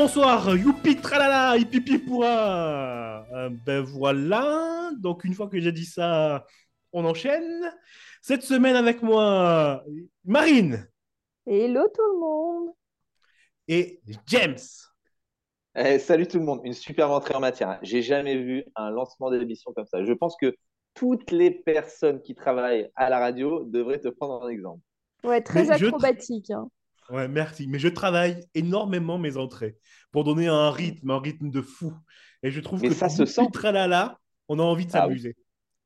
Bonsoir, youpi tralala, hipipi pourra. Euh, ben voilà, donc une fois que j'ai dit ça, on enchaîne. Cette semaine avec moi, Marine Hello tout le monde. et James. Eh, salut tout le monde, une super entrée en matière. J'ai jamais vu un lancement d'émission comme ça. Je pense que toutes les personnes qui travaillent à la radio devraient te prendre en exemple. Ouais, très Mais je- acrobatique. hein. Ouais, merci, mais je travaille énormément mes entrées pour donner un rythme, un rythme de fou. Et je trouve Mais que ça se sent. tralala, on a envie de Ah oui. s'amuser.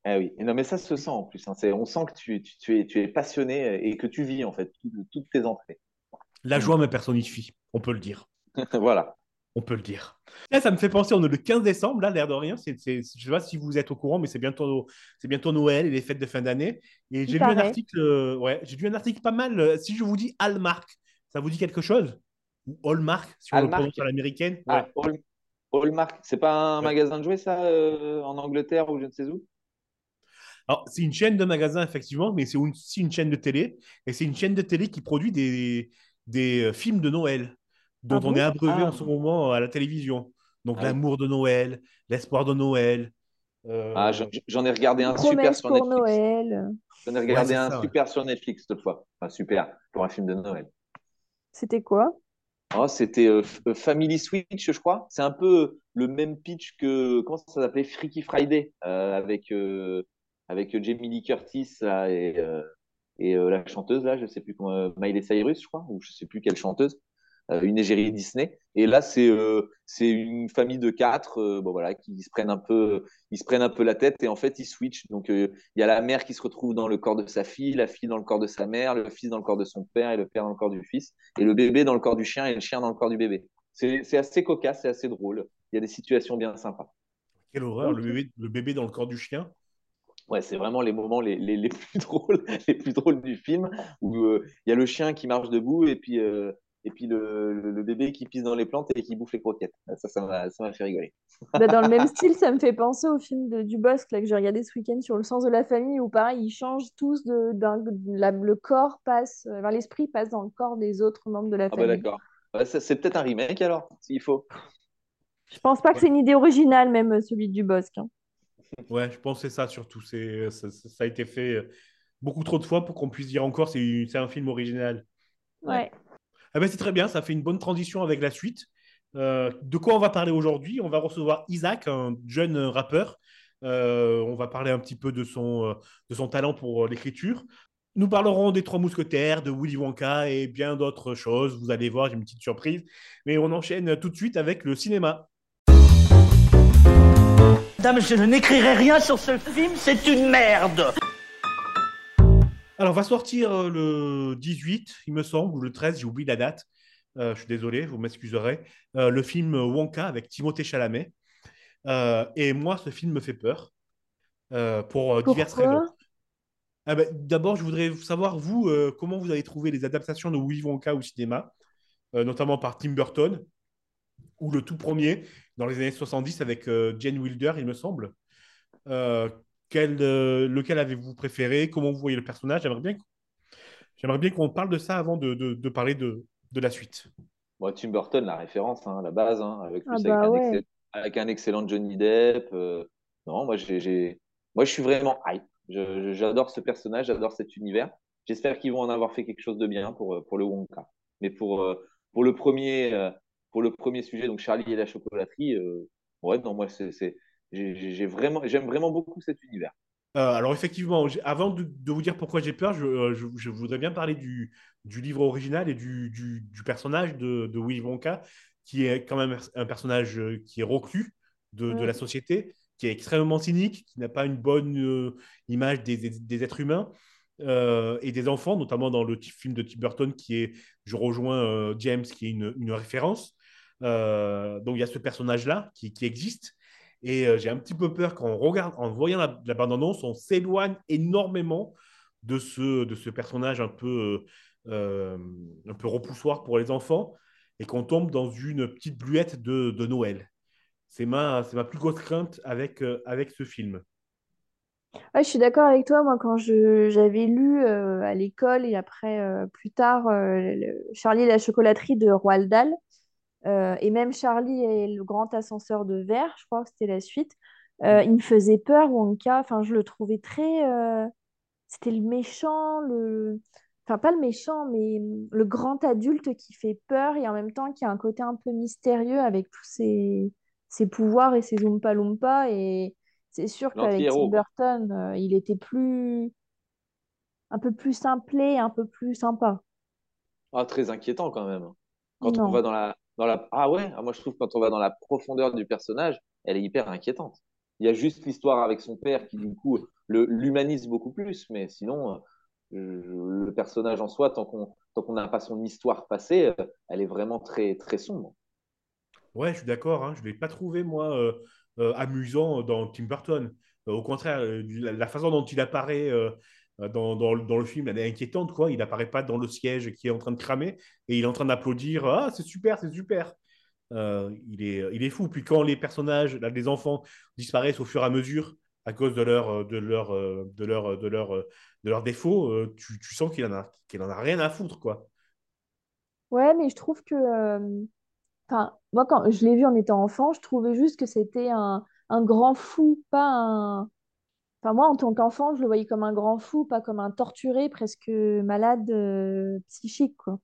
Eh oui, Et non, mais ça se sent en plus. hein. On sent que tu, tu- tu es, tu es passionné et que tu vis en fait tout- toutes tes entrées. La joie me personnifie, on peut le dire. voilà. On peut le dire. Là, ça me fait penser, on est le 15 décembre, là, l'air de rien. Je ne sais pas si vous êtes au courant, mais c'est bientôt, c'est bientôt Noël et les fêtes de fin d'année. Et j'ai Il lu un article, euh, ouais, j'ai lu un article pas mal. euh, si je vous dis Hallmark, ça vous dit quelque chose? Ou Hallmark, si on le prononce à l'américaine? Ouais. Ah, Hall- Hallmark, c'est pas un Ouais. magasin de jouets ça euh, en Angleterre ou je ne sais où? Alors, c'est une chaîne de magasins, effectivement, mais c'est aussi une chaîne de télé. Et c'est une chaîne de télé qui produit des, des euh, films de Noël, dont Ah on bon? est abreuvé Ah. en ce moment à la télévision. Donc, Ah l'amour de Noël, l'espoir de Noël. euh, Ah, j'en ai regardé un super sur Netflix. Noël. J'en ai regardé un ça, ouais. super sur Netflix cette fois. Enfin, super pour un film de Noël. C'était quoi? Oh, c'était euh, euh, Family Switch, je crois. C'est un peu le même pitch que comment ça s'appelait? Freaky Friday euh, avec euh, avec Jamie Lee Curtis là, et euh, et euh, la chanteuse là, je sais plus comment, euh, Miley Cyrus, je crois, ou je sais plus quelle chanteuse, euh, une égérie Disney. Et là, c'est euh, c'est une famille de quatre, euh, bon voilà, qui se prennent un peu ils se prennent un peu la tête et en fait ils switchent. Donc euh, il y a la mère qui se retrouve dans le corps de sa fille, la fille dans le corps de sa mère, le fils dans le corps de son père et le père dans le corps du fils et le bébé dans le corps du chien et le chien dans le corps du bébé. C'est c'est assez cocasse, c'est assez drôle. Il y a des situations bien sympas. Quelle horreur, le bébé, le bébé dans le corps du chien. Ouais, c'est vraiment les moments les, les, les plus drôles, les plus drôles du film où euh, il y a le chien qui marche debout et puis euh, et puis le, le, le bébé qui pisse dans les plantes et qui bouffe les croquettes. Ça, ça m'a ça m'a fait rigoler. Bah, dans le même style, ça me fait penser au film de Dubosc là, que j'ai regardé ce week-end sur le sens de la famille, où pareil, ils changent tous de, la- le corps passe, euh, enfin, l'esprit passe dans le corps des autres membres de la Ah bah famille. d'accord. Ouais, c'est peut-être un remake alors, s'il faut. Je pense pas que c'est une idée originale, même euh, celui de Dubosc. hein. Ouais, je pense que c'est ça surtout. C'est, ça, a été fait euh, beaucoup trop de fois pour qu'on puisse dire encore c'est c'est un film original. Ouais. Ah ben, c'est très bien, ça fait une bonne transition avec la suite. Euh, de quoi on va parler aujourd'hui? On va recevoir Isaac, un jeune rappeur. Euh, on va parler un petit peu de son, euh, de son talent pour euh, l'écriture. Nous parlerons des Trois Mousquetaires, de Willy Wonka et bien d'autres choses. Vous allez voir, j'ai une petite surprise. Mais on enchaîne tout de suite avec le cinéma. Dame, je n'écrirai rien sur ce film, c'est une merde. Alors, va sortir euh, le 18, il me semble, ou le 13, j'ai oublié la date. Euh, je suis désolé, vous m'excuserez. Euh, le film Wonka avec Timothée Chalamet. Euh, et moi, ce film me fait peur pour diverses raisons. Ah ben, D'abord, je voudrais savoir, vous, comment vous avez trouvé les adaptations de Willy Wonka au cinéma, notamment par Tim Burton, ou le tout premier, dans les années 70, avec Jane Wilder, il me semble. Euh, quel, euh, lequel avez-vous préféré Comment vous voyez le personnage J'aimerais bien, j'aimerais bien qu'on parle de ça avant de, de- de parler de, de la suite. Bon, Tim Burton, la référence, hein, la base, hein, avec, Ah bah avec, un ouais. excell- avec un excellent Johnny Depp. euh, non, moi, j'ai, j'ai- moi, je suis vraiment hype. Je- je- j'adore ce personnage, j'adore cet univers. J'espère qu'ils vont en avoir fait quelque chose de bien pour, euh, pour le Wonka. Mais pour, pour, le premier, pour le premier sujet, donc Charlie et la chocolaterie, euh, ouais, non, moi, c'est, c'est, j'ai, vraiment, j'aime vraiment beaucoup cet univers. Euh, alors effectivement, avant de, de vous dire pourquoi j'ai peur, je, euh, je- je voudrais bien parler du, du livre original et du, du- du personnage de, de Willy Wonka, qui est quand même un personnage euh, qui est reclus de, de la société, qui est extrêmement cynique, qui n'a pas une bonne euh, image des, des- des êtres humains euh, et des enfants, notamment dans le film de Tim Burton, qui est, je rejoins euh, James, qui est une, une référence. Euh, donc il y a ce personnage-là qui, qui existe. Et euh, j'ai un petit peu peur qu'en regarde, en voyant la, bande-annonce, on s'éloigne énormément de ce, de ce personnage un peu, euh, un peu repoussoir pour les enfants et qu'on tombe dans une petite bluette de, de Noël. C'est ma, ma plus grosse crainte avec, euh, avec ce film. Je suis d'accord avec toi. Moi, quand j'avais lu euh, à l'école et après, euh, plus tard, euh, Charlie et la chocolaterie de Roald Dahl, euh, et même Charlie et le grand ascenseur de verre, je crois que c'était la suite, euh, il me faisait peur, Wonka. Enfin, je le trouvais très. euh, C'était le méchant, le. Enfin, pas le méchant, mais le grand adulte qui fait peur et en même temps qui a un côté un peu mystérieux avec tous ses, ses pouvoirs et ses Oompa Loompa. Et c'est sûr qu'avec Tim. Burton, il était plus. un peu plus simplé, un peu plus sympa. Ah, très inquiétant quand même. Quand on va dans la, Ah ouais, ah, moi je trouve quand on va dans la profondeur du personnage, elle est hyper inquiétante. Il y a juste l'histoire avec son père qui du coup l'humanise beaucoup plus, mais sinon, euh, le personnage en soi, tant qu'on n'a pas son histoire passée, euh, elle est vraiment très, très sombre. Ouais, je suis d'accord. hein. Je ne l'ai pas trouvé, moi, euh, amusant dans Tim Burton. Au contraire, la, façon dont il apparaît dans, dans dans le film, elle est inquiétante, quoi. Il n'apparaît pas dans le siège qui est en train de cramer et il est en train d'applaudir. Ah, c'est super, c'est super. Euh, il est, il est fou. Puis quand les personnages, là, les enfants, disparaissent au fur et à mesure à cause de leur, de leur, euh, de leur, de leur, euh, de leurs défauts, euh, tu, tu sens qu'il en a, en a rien à foutre, quoi. Ouais, mais je trouve que. euh, moi, quand je l'ai vu en étant enfant, je trouvais juste que c'était un, un grand fou, pas un. Enfin, moi, en tant qu'enfant, je le voyais comme un grand fou, pas comme un torturé, presque malade euh, psychique, quoi.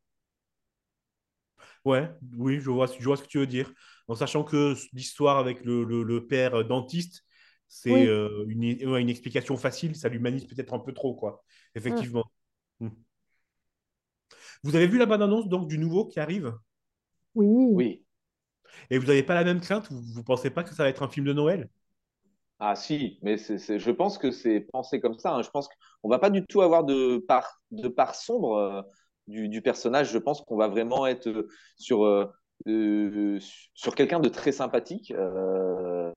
Ouais, oui, je vois, je vois ce que tu veux dire. En sachant que l'histoire avec le, le- le père dentiste, c'est Oui. euh, une, une explication facile, ça l'humanise peut-être un peu trop, quoi. Mm. Effectivement. Mm. Vous avez vu la bande-annonce donc du nouveau qui arrive? Oui. Oui. et vous n'avez pas la même crainte? Vous ne pensez pas que ça va être un film de Noël? Ah si, mais c'est, c'est- je pense que c'est pensé comme ça. hein. Je pense qu'on va pas du tout avoir de part, de part sombre euh, du, du personnage. Je pense qu'on va vraiment être euh, sur, euh, sur quelqu'un de très sympathique. Euh,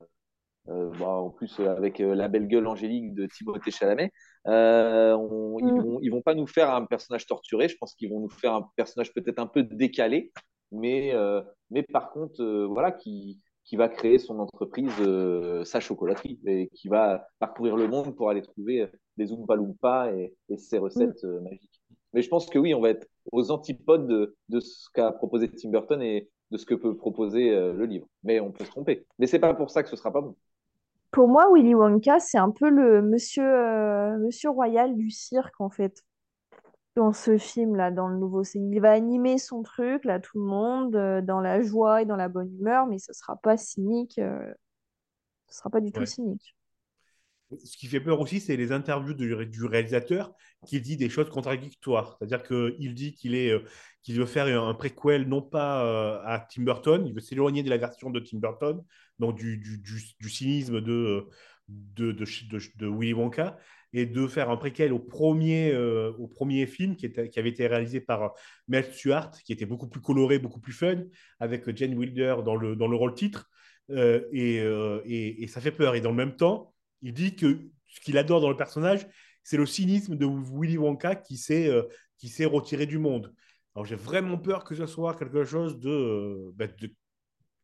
bon, en plus, avec la belle gueule angélique de Timothée Chalamet, on- ils Mm. vont, ils vont pas nous faire un personnage torturé. Je pense qu'ils vont nous faire un personnage peut-être un peu décalé, mais, mais par contre, voilà, qui, qui va créer son entreprise, euh, sa chocolaterie, et qui va parcourir le monde pour aller trouver des Oompa Loompa et, et ses Mm. recettes euh, magiques. Mais je pense que oui, on va être aux antipodes de, de ce qu'a proposé Tim Burton et de ce que peut proposer euh, le livre. Mais on peut se tromper. Mais c'est pas pour ça que ce sera pas bon. Pour moi, Willy Wonka, c'est un peu le monsieur, euh, monsieur royal du cirque, en fait, dans ce film-là, dans le nouveau. Il va animer son truc, là, tout le monde, euh, dans la joie et dans la bonne humeur, mais ce sera pas cynique, euh, ce sera pas du tout Ouais. cynique. Ce qui fait peur aussi, c'est les interviews du, du réalisateur qui dit des choses contradictoires. C'est-à-dire qu'il dit qu'il est, euh, qu'il veut faire un préquel non pas à Tim Burton, il veut s'éloigner de la version de Tim Burton, donc du, du, du, cynisme de, de, de, de, de Willy Wonka, et de faire un préquel au premier, euh, au premier film qui, avait été réalisé par Mel Stuart, qui était beaucoup plus coloré, beaucoup plus fun, avec Jane Wilder dans le, dans le rôle titre. Euh, et, euh, et, ça fait peur. Et dans le même temps, il dit que ce qu'il adore dans le personnage, c'est le cynisme de Willy Wonka qui s'est euh, s'est retiré du monde. Alors j'ai vraiment peur que ce soit quelque chose de, euh, bah,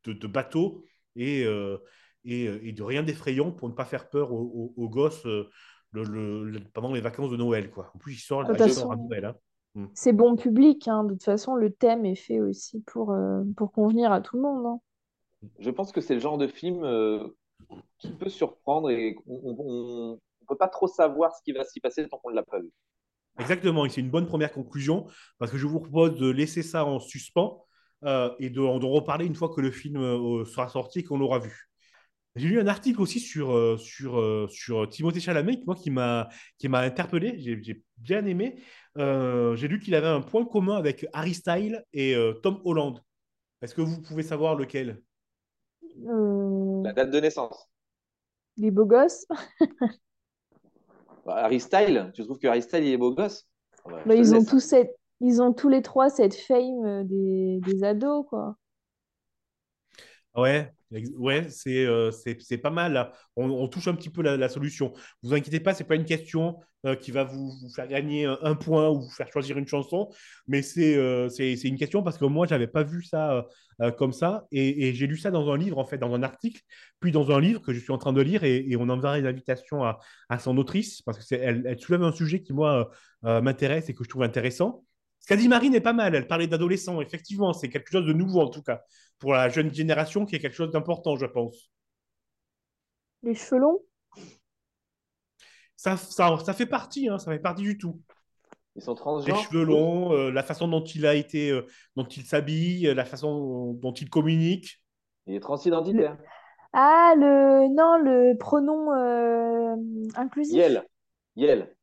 de, bateau et, euh, et, et, de rien d'effrayant pour ne pas faire peur aux, gosses euh, le, le, le, pendant les vacances de Noël. Quoi. En plus, il sort, il à Noël. Hein. Mm. c'est bon public, hein. De toute façon, le thème est fait aussi pour, euh, pour convenir à tout le monde. hein. Je pense que c'est le genre de film euh, qui peut surprendre et on ne peut pas trop savoir ce qui va s'y passer tant qu'on ne l'a pas vu. Exactement, et c'est une bonne première conclusion parce que je vous propose de laisser ça en suspens euh, et de, de reparler une fois que le film euh, sera sorti et qu'on l'aura vu. J'ai lu un article aussi sur, euh, sur, euh, sur Timothée Chalamet, moi, qui m'a qui m'a interpellé, j'ai bien aimé. Euh, j'ai lu qu'il avait un point commun avec Harry Styles et euh, Tom Holland. Est-ce que vous pouvez savoir lequel? Euh, La date de naissance. les beaux gosses. Bah, Harry Styles, tu trouves que Harry Styles il est beau gosse? Bah, ils, ont tous cette... ils ont tous les trois cette fame des, des ados, quoi. Ouais, ouais, c'est euh, c'est pas mal. On, on, touche un petit peu la, la solution. Vous inquiétez pas, c'est pas une question euh, qui va vous, faire gagner un, point ou vous faire choisir une chanson, mais c'est euh, une question parce que moi, j'avais pas vu ça comme ça et, j'ai lu ça dans un livre, en fait, dans un article, puis dans un livre que je suis en train de lire et, on enverra une invitation à, à son autrice parce qu'elle elle soulève un sujet qui, moi, m'intéresse et que je trouve intéressant Ce qu'a dit Marine est pas mal. Elle parlait d'adolescents. Effectivement, c'est quelque chose de nouveau, en tout cas, pour la jeune génération, qui est quelque chose d'important, je pense. Les cheveux longs? Ça, ça, ça fait partie, hein, ça fait partie du tout. Ils sont Les transgenres. cheveux longs, euh, la façon dont il a été, euh, dont il s'habille, euh, la façon dont il communique. Il est transidentitaire. Ah, le... Non, le pronom euh, inclusif. Yel. Yel.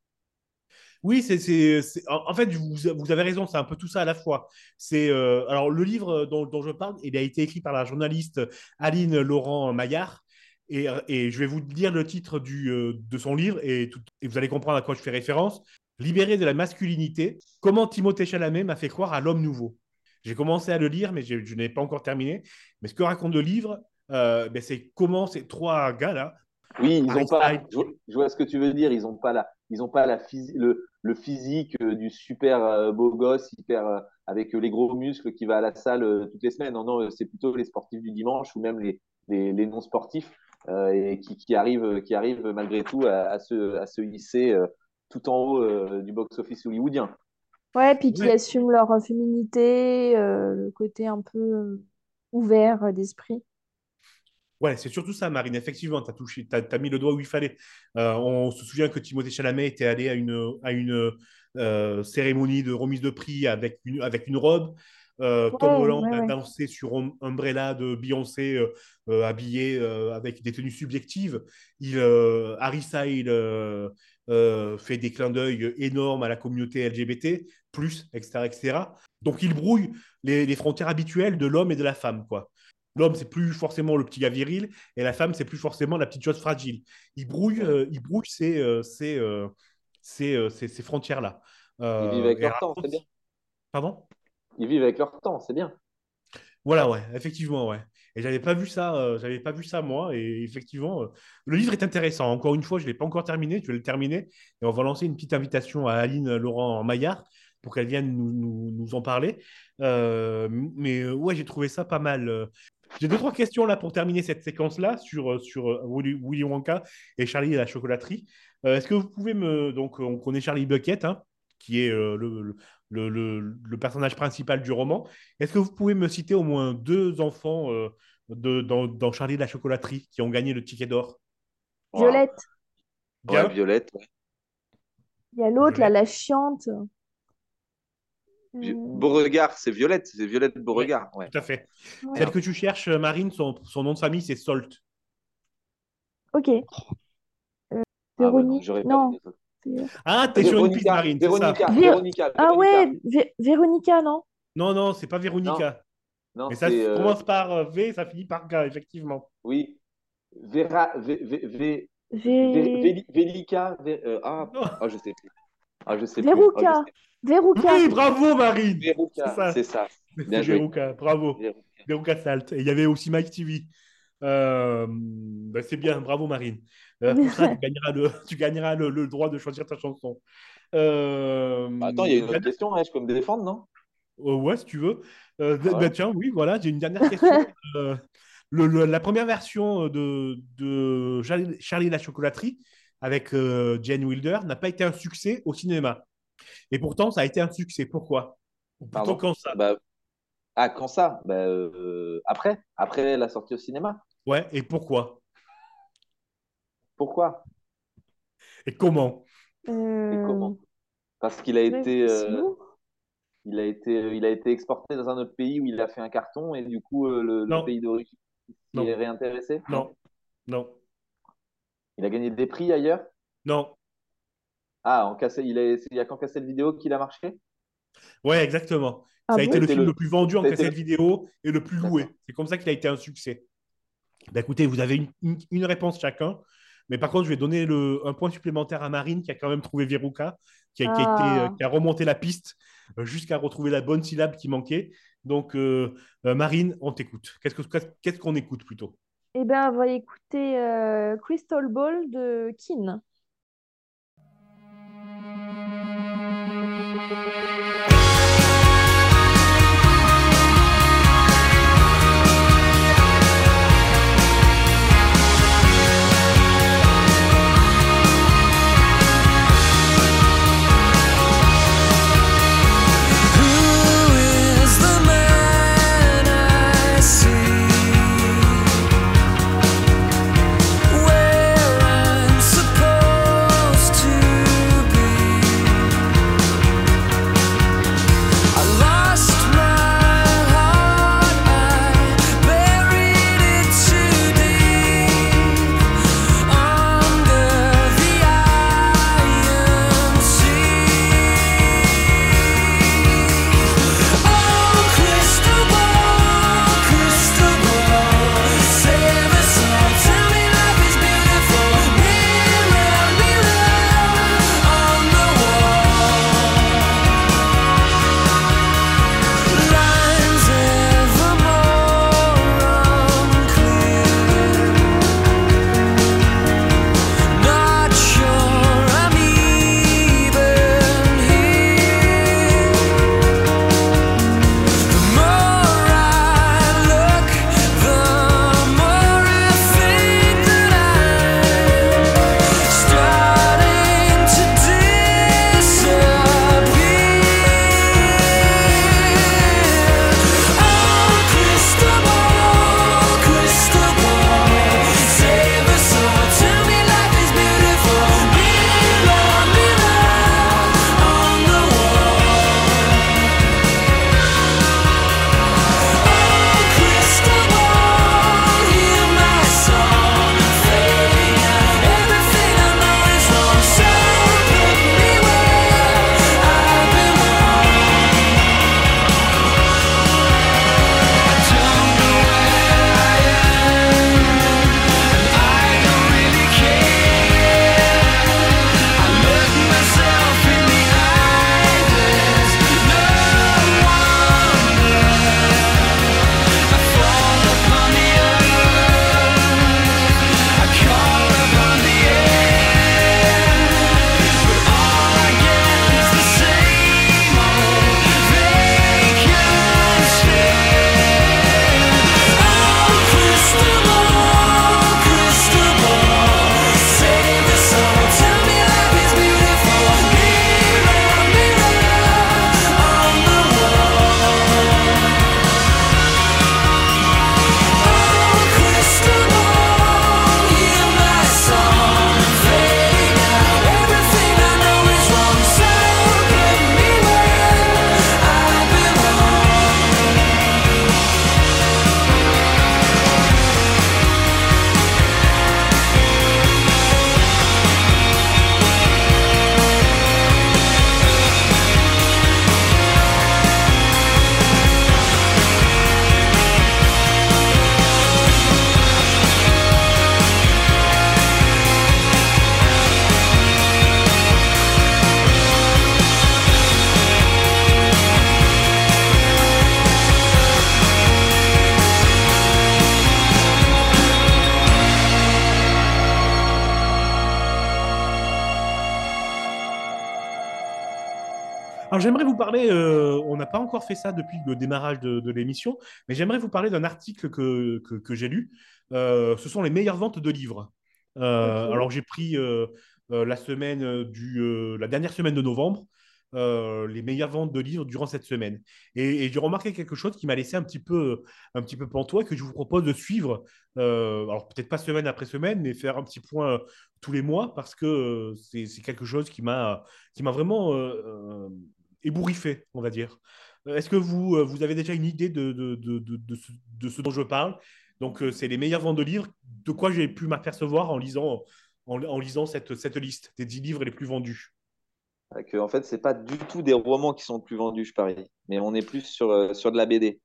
Oui, c'est, en, fait, vous, vous avez raison, c'est un peu tout ça à la fois. C'est, euh, alors, le livre dont, dont je parle, il a été écrit par la journaliste Aline Laurent Maillard. Et, et je vais vous dire le titre du, euh, de son livre et, tout- et vous allez comprendre à quoi je fais référence. Libéré de la masculinité, comment Timothée Chalamet m'a fait croire à l'homme nouveau? J'ai commencé à le lire, mais je n'ai pas encore terminé. Mais ce que raconte le livre, euh, ben, c'est comment ces trois gars-là, Oui, ils Harry ont pas. Je vois, je vois ce que tu veux dire. Ils ont pas la. Ils ont pas la le, le physique euh, du super euh, beau gosse, hyper euh, avec euh, les gros muscles qui va à la salle euh, toutes les semaines. Non, non, c'est plutôt les sportifs du dimanche ou même les, les, les non sportifs euh, et qui, qui arrivent, qui arrivent malgré tout à, à se, à se hisser euh, tout en haut euh, du box-office hollywoodien. Ouais, puis qui assument leur féminité, euh, le côté un peu ouvert d'esprit. Ouais, c'est surtout ça, Marine. Effectivement, tu as touché, mis le doigt où il fallait. Euh, on se souvient que Timothée Chalamet était allé à une, à une euh, cérémonie de remise de prix avec une, avec une robe. Euh, Tom Ouais, Holland ouais, a dansé sur Um- Umbrella de Beyoncé, euh, habillé euh, avec des tenues subjectives. Il, Harry Styles fait des clins d'œil énormes à la communauté LGBT, plus, etc., etc. Donc, il brouille les, les frontières habituelles de l'homme et de la femme, quoi. L'homme, c'est plus forcément le petit gars viril, et la femme, c'est plus forcément la petite chose fragile. Il brouille, euh, il brouille ces, euh, ces, euh, ces, ces- ces frontières-là. Ils vivent avec leur temps, c'est bien. Pardon? Ils vivent avec leur temps, c'est bien. Voilà, ouais, effectivement, ouais. Et j'avais pas vu ça, j'avais pas vu ça moi, et effectivement, le livre est intéressant. Encore une fois, je l'ai pas encore terminé, je vais le terminer, et on va lancer une petite invitation à Aline Laurent Maillard pour qu'elle vienne nous, nous, nous en parler. Euh, mais ouais, j'ai trouvé ça pas mal. Euh. J'ai deux trois questions là pour terminer cette séquence-là sur sur euh, Willy, Willy Wonka et Charlie et la chocolaterie. Euh, Est-ce que vous pouvez me donc on connaît Charlie Bucket, hein, qui est euh, le, le, le, le personnage principal du roman. Est-ce que vous pouvez me citer au moins deux enfants euh, de, dans, dans Charlie et la chocolaterie qui ont gagné le ticket d'or? Violette. Bien. Ouais, Violette. ouais. Il y a l'autre, là, la chiante. Euh, Beauregard, c'est Violette, c'est Violette Beauregard. Ouais. Tout à fait. ouais. Celle que tu cherches, euh, Marine, son, son nom de famille, c'est Solt. Ok. Euh, Ah, bah Véronique. j'aurais pas non. dit ça. c'est- Ah, t'es sur une piste, Marine, c'est ça Véronica, Vé- Véronica, Ah ouais, Vé- Véronica, non? Non, non, c'est pas Véronica. Non, Mais ça euh, commence par euh, V, ça finit par K, effectivement. Oui. Vera, Vé, Vé, Vé, Vé- Vé- Véli- Vélika, Vé- euh, ah, Non. ah, je sais plus. Ah, je sais Veruca. plus. Ah, je sais Veruca. Oui, bravo, Marine C'est ça. c'est ça. C'est Bien joué. Véruca, bravo. Veruca Salt. Et il y avait aussi Mike TV. Euh, bah, c'est bien, bravo Marine. Euh, pour ça, tu gagneras, le, tu gagneras le, le droit de choisir ta chanson. Euh, Bah, Attends, il y a une autre question, hein, je peux me défendre, non? Euh, ouais, si tu veux. Euh, Ah ouais. bah, tiens, oui, voilà, j'ai une dernière question. Euh, le- le- la première version de, de Charlie, Charlie et la chocolaterie avec euh, Jane Wilder n'a pas été un succès au cinéma. Et pourtant, ça a été un succès. Pourquoi? Plutôt quand ça? Bah, Ah, quand ça? Bah, euh, Après. Après la sortie au cinéma. Ouais, et pourquoi? Pourquoi? Et comment? Euh, Et comment? Parce qu'il a été, euh, il a été, il a été exporté dans un autre pays où il a fait un carton et du coup euh, le, pays d'origine il est réintéressé? Non, non, Il a gagné des prix ailleurs? non. Ah, en cassette, il a, il y a qu'en cassette vidéo qu'il a marché? Ouais, exactement. Ah ça a bon? été le film le- le plus vendu en cassette le- vidéo et le plus loué. C'est comme ça qu'il a été un succès. Bah, écoutez, vous avez une, une- une réponse chacun. Mais par contre, je vais donner le, un point supplémentaire à Marine qui a quand même trouvé Veruca, qui a, qui a été, Ah. qui a remonté la piste euh, jusqu'à retrouver la bonne syllabe qui manquait. Donc, euh, euh, Marine, on t'écoute. Qu'est-ce que- qu'est-ce qu'est-ce qu'on écoute plutôt? Eh bien, on va écouter euh, Crystal Ball de Keane. J'aimerais vous parler, euh, on n'a pas encore fait ça depuis le démarrage de, de l'émission, mais j'aimerais vous parler d'un article que, que, que j'ai lu. Euh, ce sont les meilleures ventes de livres. Euh. Alors j'ai pris la semaine du, la dernière semaine de novembre, les meilleures ventes de livres durant cette semaine. Et, et j'ai remarqué quelque chose qui m'a laissé un petit peu, un petit peu pantois, que je vous propose de suivre. Alors peut-être pas semaine après semaine, mais faire un petit point tous les mois, parce que c'est quelque chose qui m'a qui m'a vraiment ébouriffé, on va dire. Euh, Est-ce que vous, euh, vous avez déjà une idée de, de, de, de, de ce, de ce dont je parle? Donc, euh, c'est les meilleures ventes de livres. De quoi j'ai pu m'apercevoir en lisant, en, en lisant cette, cette liste des 10 livres les plus vendus? Que, en fait, c'est pas du tout des romans qui sont le plus vendus, je parie. Mais on est plus sur, sur de la BD.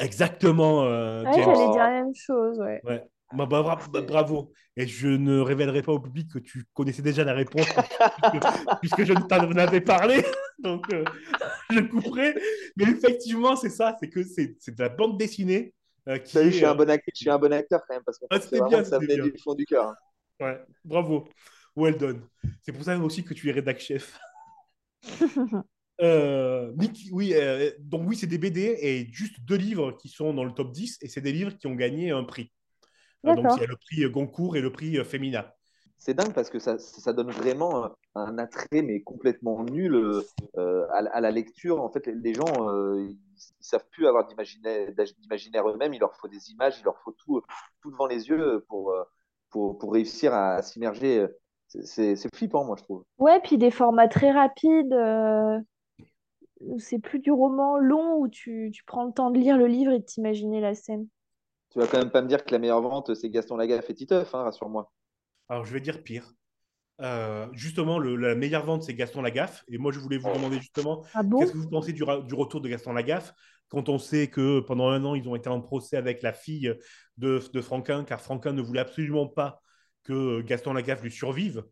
Exactement, euh, Ouais, j'allais dire la même chose, ouais. Ouais. Bah, bah, bra- bah, bravo. Et je ne révélerai pas au public que tu connaissais déjà la réponse puisque, puisque je ne t'en avais parlé. Donc, euh, je couperai. Mais effectivement, c'est ça. C'est que c'est c'est de la bande dessinée euh, qui Salut, est, je suis euh, un bon acteur, je suis un bon acteur quand même, parce Ah, c'était vraiment bien, que ça venait bien. du fond du cœur. hein. Ouais, bravo. Well done. C'est pour ça aussi que tu es rédac chef. Euh, Nick, oui, euh, donc oui, c'est des BD et juste deux livres qui sont dans le top 10 et c'est des livres qui ont gagné un prix. Euh, donc il y a le prix Goncourt et le prix euh, Femina. C'est dingue parce que ça, ça donne vraiment un, attrait, mais complètement nul euh, à, à la lecture. En fait, les, gens, euh, ils, ils savent plus avoir d'imaginaire eux-mêmes. Il leur faut des images, il leur faut tout, tout devant les yeux pour, euh, pour, pour réussir à s'immerger. C'est- flippant, moi, je trouve. Ouais, puis des formats très rapides. euh, C'est plus du roman long où tu, tu prends le temps de lire le livre et de t'imaginer la scène. Tu vas quand même pas me dire que la meilleure vente, c'est Gaston Lagaffe et Titeuf, hein, rassure-moi. Alors je vais dire pire. Euh, justement, le- la meilleure vente, c'est Gaston Lagaffe. Et moi, je voulais vous demander justement, Ah bon? qu'est-ce que vous pensez du, retour de Gaston Lagaffe? Quand on sait que pendant un an, ils ont été en procès avec la fille de, de Franquin, car Franquin ne voulait absolument pas que Gaston Lagaffe lui survive.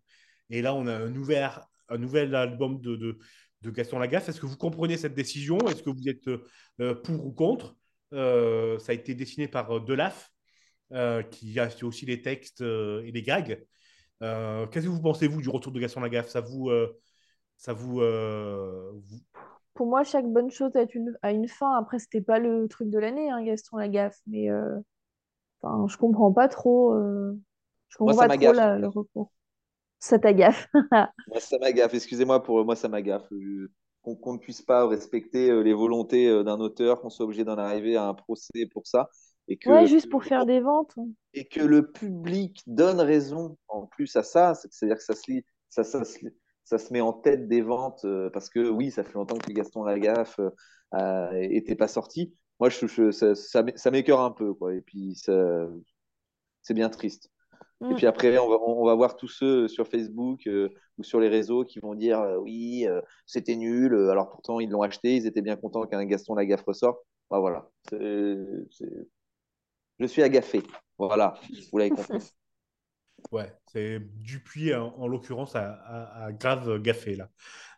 Et là, on a un nouvel, un nouvel album de, de, de Gaston Lagaffe. Est-ce que vous comprenez cette décision? Est-ce que vous êtes euh, pour ou contre? Euh, Ça a été dessiné par Delaf, qui a fait aussi les textes euh, et les gags. Euh, Qu'est-ce que vous pensez, vous, du retour de Gaston Lagaffe? Ça vous. euh, ça vous, euh, vous- Pour moi, chaque bonne chose a une, a une fin. Après, c'était pas le truc de l'année, hein, Gaston Lagaffe. Mais euh, enfin, je comprends pas trop. euh, je Moi, comprends ça pas trop la- le recours. Ça t'agaffe. Moi, ça m'agaffe. Excusez-moi pour moi, ça m'agaffe. Euh, Qu'on ne puisse pas respecter euh, les volontés euh, d'un auteur, qu'on soit obligé d'en arriver à un procès pour ça, et que, Ouais, juste pour faire des ventes. et que le public donne raison en plus à ça. C'est- C'est-à-dire que ça se, lit, ça, ça, se, ça se met en tête des ventes euh, parce que oui, ça fait longtemps que Gaston Lagaffe euh, euh, était pas sorti. Moi, je, je- ça, ça, ça m'écœure un peu, quoi. Et puis, c'est bien triste. Et Mm. puis après, on va, on va voir tous ceux sur Facebook euh, ou sur les réseaux qui vont dire euh, oui, euh, c'était nul. Alors pourtant, ils l'ont acheté, ils étaient bien contents qu'un Gaston Lagaffe ressorte. Bah, voilà. C'est- Je suis agafé. Voilà, vous l'avez compris. Ouais, c'est Dupuis, en, en l'occurrence, a, a- a grave gaffé, là.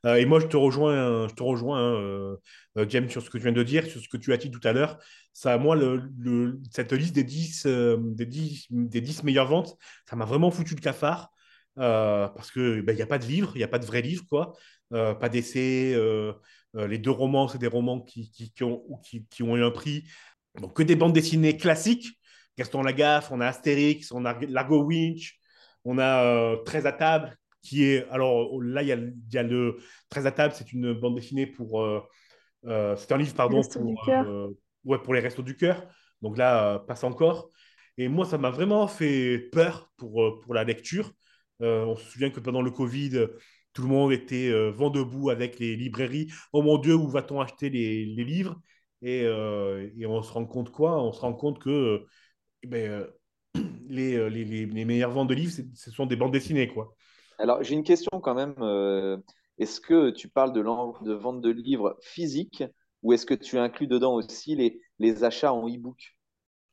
Euh, et moi, je te rejoins, je te rejoins hein, euh, James, sur ce que tu viens de dire, sur ce que tu as dit tout à l'heure. Ça, moi, le, le- cette liste des 10, euh, des 10, des 10 meilleures ventes, ça m'a vraiment foutu le cafard. euh, parce que ben, il n'y a pas de livre, il n'y a pas de vrai livre, quoi. Euh, pas d'essai. euh, euh, les deux romans, c'est des romans qui, qui, qui ont, qui, qui ont eu un prix. Donc, que des bandes dessinées classiques. Gaston Lagaffe, on a Astérix, on a Largo Winch, on a euh, 13 à table, qui est. Alors là, il y a, il y a le 13 à table, c'est une bande dessinée pour. euh, euh, c'est un livre, pardon, pour, euh, ouais, pour les Restos du Cœur. Donc là, passe encore. Et moi, ça m'a vraiment fait peur pour, pour la lecture. Euh, on se souvient que pendant le Covid, tout le monde était euh, vent debout avec les librairies. Oh mon Dieu, où va-t-on acheter les, les livres? Et, euh, et on se rend compte quoi? On se rend compte que euh, ben, euh, les, les, les, les meilleures ventes de livres, ce sont des bandes dessinées, quoi. Alors, j'ai une question quand même. est-ce que tu parles de, de vente de livres physiques ou est-ce que tu inclus dedans aussi les, les achats en e-book?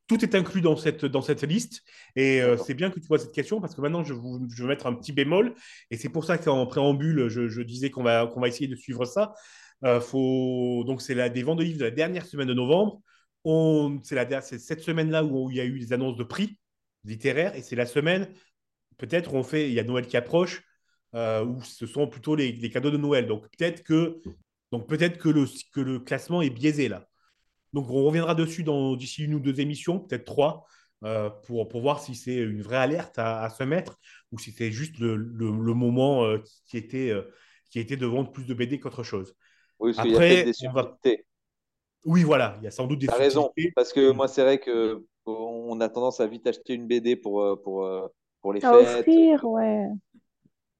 Tout est inclus dans cette, dans cette liste. Et euh, c'est bien que tu vois cette question parce que maintenant, je, vous, je vais mettre un petit bémol. Et c'est pour ça qu'en préambule, je, je disais qu'on va, qu'on va essayer de suivre ça. Euh, faut... Donc, c'est des ventes de livres de la dernière semaine de novembre. On... C'est, cette semaine-là où il y a eu les annonces de prix littéraires. Et c'est la semaine, peut-être, où on fait, il y a Noël qui approche, euh, où ce sont plutôt les, les cadeaux de Noël. Donc, peut-être que Donc peut-être que le, que le classement est biaisé là. Donc on reviendra dessus d'ici une ou deux émissions, peut-être trois, euh, pour, pour voir si c'est une vraie alerte à, se mettre ou si c'est juste le, le, moment qui, était, euh, qui était de vendre plus de BD qu'autre chose. Oui, parce qu'il y a peut-être des on va- subtilités. Oui, voilà, il y a sans doute des T'as raison, subtilités. parce que Mm. moi, c'est vrai que on a tendance à vite acheter une BD pour, euh, pour, euh, pour les À fêtes. offrir, ouais.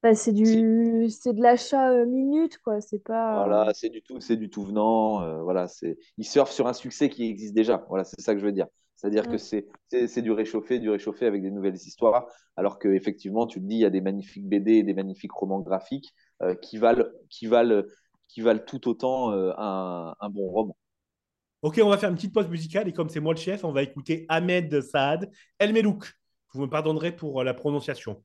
Bah, c'est du... c'est de l'achat euh, minute, quoi. C'est pas... Voilà, c'est du tout, c'est du tout venant. euh, voilà, c'est, ils surfent sur un succès qui existe déjà. Voilà, c'est ça que je veux dire. C'est-à-dire Mm. que c'est, c'est, c'est du réchauffé, du réchauffé avec des nouvelles histoires. Alors que effectivement, tu te dis, il y a des magnifiques BD et des magnifiques romans graphiques euh, qui valent, qui valent, qui valent tout autant euh, un, bon roman. Ok, on va faire une petite pause musicale et comme c'est moi le chef, on va écouter Ahmed Saad El Melouk. Vous me pardonnerez pour euh, la prononciation.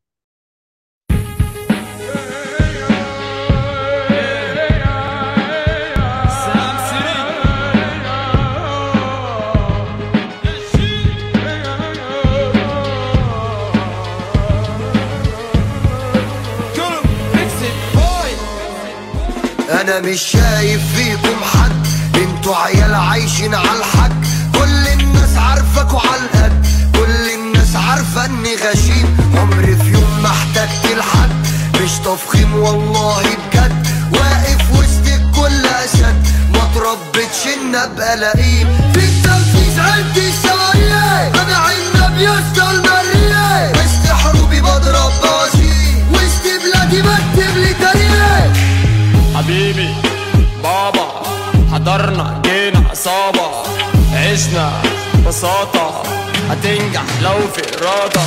أنا مش شايف فيكم حد. أنتوا عيال عايشين على الحق. كل الناس عارفاكوا على القد كل الناس عارفة إني غشيم. عمري في يوم ما احتجت لحد. مش تفخيم والله بجد. واقف وسط الكل اسد ما تربتش إن أبقى لئيم. حضرنا جينا عصابة عشنا بساطة هتنجح لو في إرادة.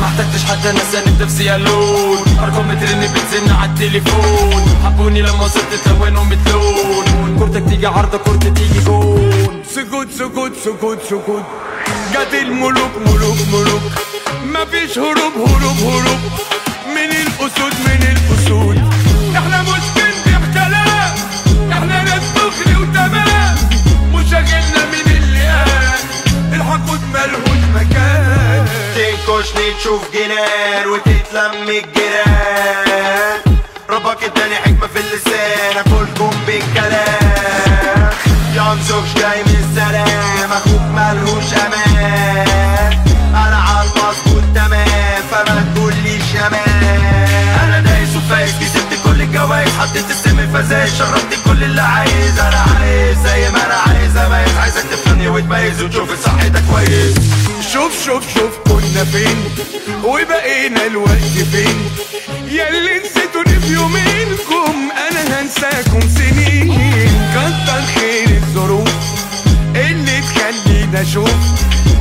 ما احتجتش حتى ناس أنا نفسي الون أرقام بترن بتزن على التليفون. حبوني لما وصلت تلونهم بتلون. كورتك تيجي عارضة كورتي تيجي جون. سكوت سكوت سكوت سكوت جت الملوك ملوك ملوك. مفيش هروب هروب هروب. من الأسود من الأسود. تنكشني تشوف جنان وتتلم الجيران. ربك اداني حكمة في اللسان أكلكم بالكلام. ينزغش جاي من السلام أخوك ملهوش أمان. أنا عالمظبوط تمام فما تقوليش أمان. أنا دايس وفايز كسبت كل الجوايز حطيت السم فزايز شربت كل اللي عايز. أنا عايز زي ما أنا عايز اميز عايزك تفهمني وتميز وتشوف ده كويس. شوف شوف شوف كنا فين وبقينا الوقت فين. ياللي نسيتوني في يومينكم أنا هنساكم سنين. كتر خير الظروف اللي تخلينا أشوف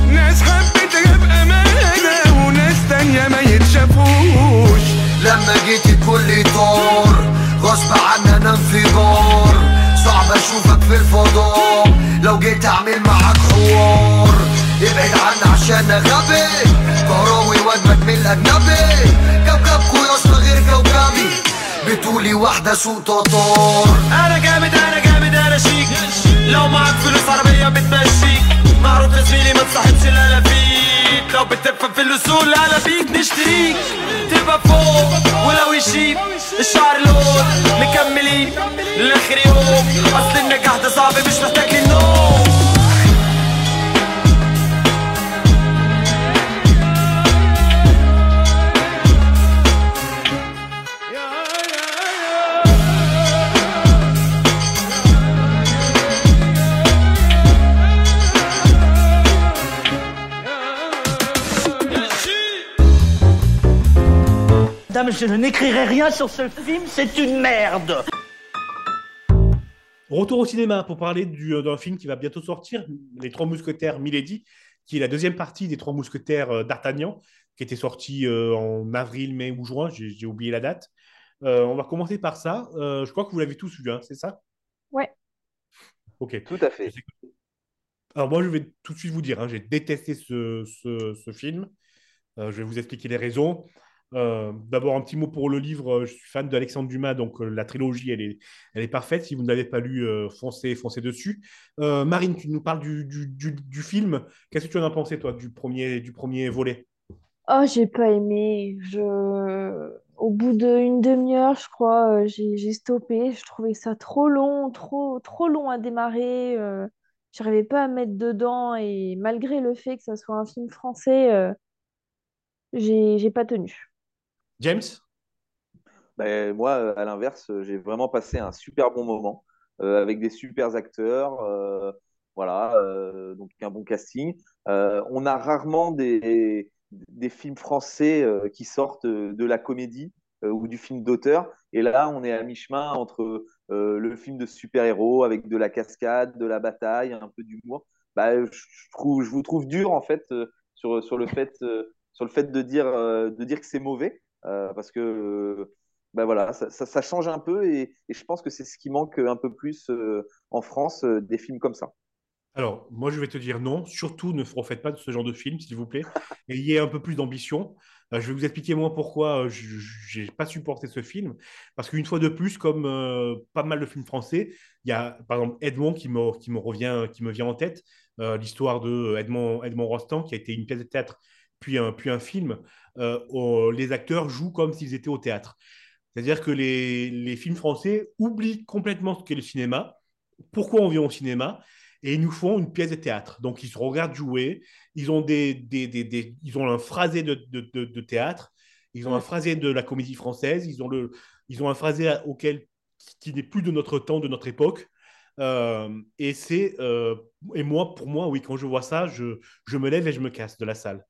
ناس حبيتها بامانه وناس تانية ما يتشافوش. لما جيت الكل طار غصب عني أنا انفجار. صعب أشوفك في الفضاء لو جيت أعمل معاك حوار ابعد عني عشان غبي كهراوي وجبك من الأجنبي. كوكبكوا يا اسطى غير كوكبي. بتقولي واحدة سوق تطار. أنا جامد أنا جامد أنا شيك. لو معاك فلوس عربية بتمشيك. معروف يا زميلي ما تصاحبش الا فيك. لو بتفهم في الاصول أنا بيك نشتريك. تبقى فوق ولو يشيب الشعر لون مكملين لاخر يوم. أصل النجاح ده صعب مش محتاج للنوم. Madame, je n'écrirai rien sur ce film, c'est une merde. Retour au cinéma pour parler du- euh, d'un film qui va bientôt sortir, Les Trois Mousquetaires Milady, qui est la deuxième partie des Trois Mousquetaires euh, d'Artagnan, qui était sorti euh, en avril, mai ou juin, j'ai oublié la date. Euh, on va commencer par ça. Euh, je crois que vous l'avez tous vu, hein, c'est ça? Ouais. Ok. Tout à fait. Alors moi, je vais tout de suite vous dire, hein, j'ai détesté ce, ce- ce film. Euh, je vais vous expliquer les raisons. Euh, D'abord, un petit mot pour le livre. Euh, Je suis fan d'Alexandre Dumas, donc euh, la trilogie, elle est, elle est parfaite. Si vous ne l'avez pas lu, foncez, foncez dessus. Marine, tu nous parles du, du, du- film. Qu'est-ce que tu en as pensé, toi, du premier, du premier volet? Oh, j'ai pas aimé. Je... Au bout d'une demi-heure, je crois, j'ai stoppé. Je trouvais ça trop long, trop, trop long à démarrer. J'arrivais pas à me mettre dedans et malgré le fait que ça soit un film français, j'ai pas tenu. James? Ben, moi, à l'inverse, j'ai vraiment passé un super bon moment euh, avec des super acteurs. euh, voilà, euh, donc un bon casting. On a rarement des, des films français qui sortent de la comédie ou du film d'auteur. Et là, on est à mi-chemin entre le film de super-héros avec de la cascade, de la bataille, un peu d'humour. Bah, je, je vous trouve dur en fait sur, sur le fait, sur le fait de dire, de dire que c'est mauvais. Euh, parce que euh, ben voilà, ça, change un peu et, je pense que c'est ce qui manque un peu plus euh, en France, des films comme ça. Alors, moi, je vais te dire non. Surtout, ne refaites pas de ce genre de film, s'il vous plaît. Ayez un peu plus d'ambition. Je vais vous expliquer, moi, pourquoi je n'ai pas supporté ce film. Parce qu'une fois de plus, comme pas mal de films français, il y a, par exemple, Edmond qui me, qui me revient, qui me vient en tête. L'histoire de Edmond, Edmond Rostand, qui a été une pièce de théâtre, puis un, film. Euh, les acteurs jouent comme s'ils étaient au théâtre. C'est-à-dire que les, films français oublient complètement ce qu'est le cinéma, pourquoi on vient au cinéma, et ils nous font une pièce de théâtre. Donc, ils se regardent jouer, ils ont, un phrasé de, théâtre, ils ont un phrasé de la comédie française, ils ont, un phrasé auquel, qui n'est plus de notre temps, de notre époque. Euh, euh, et moi, pour moi, oui, quand je vois ça, je me lève et je me casse de la salle.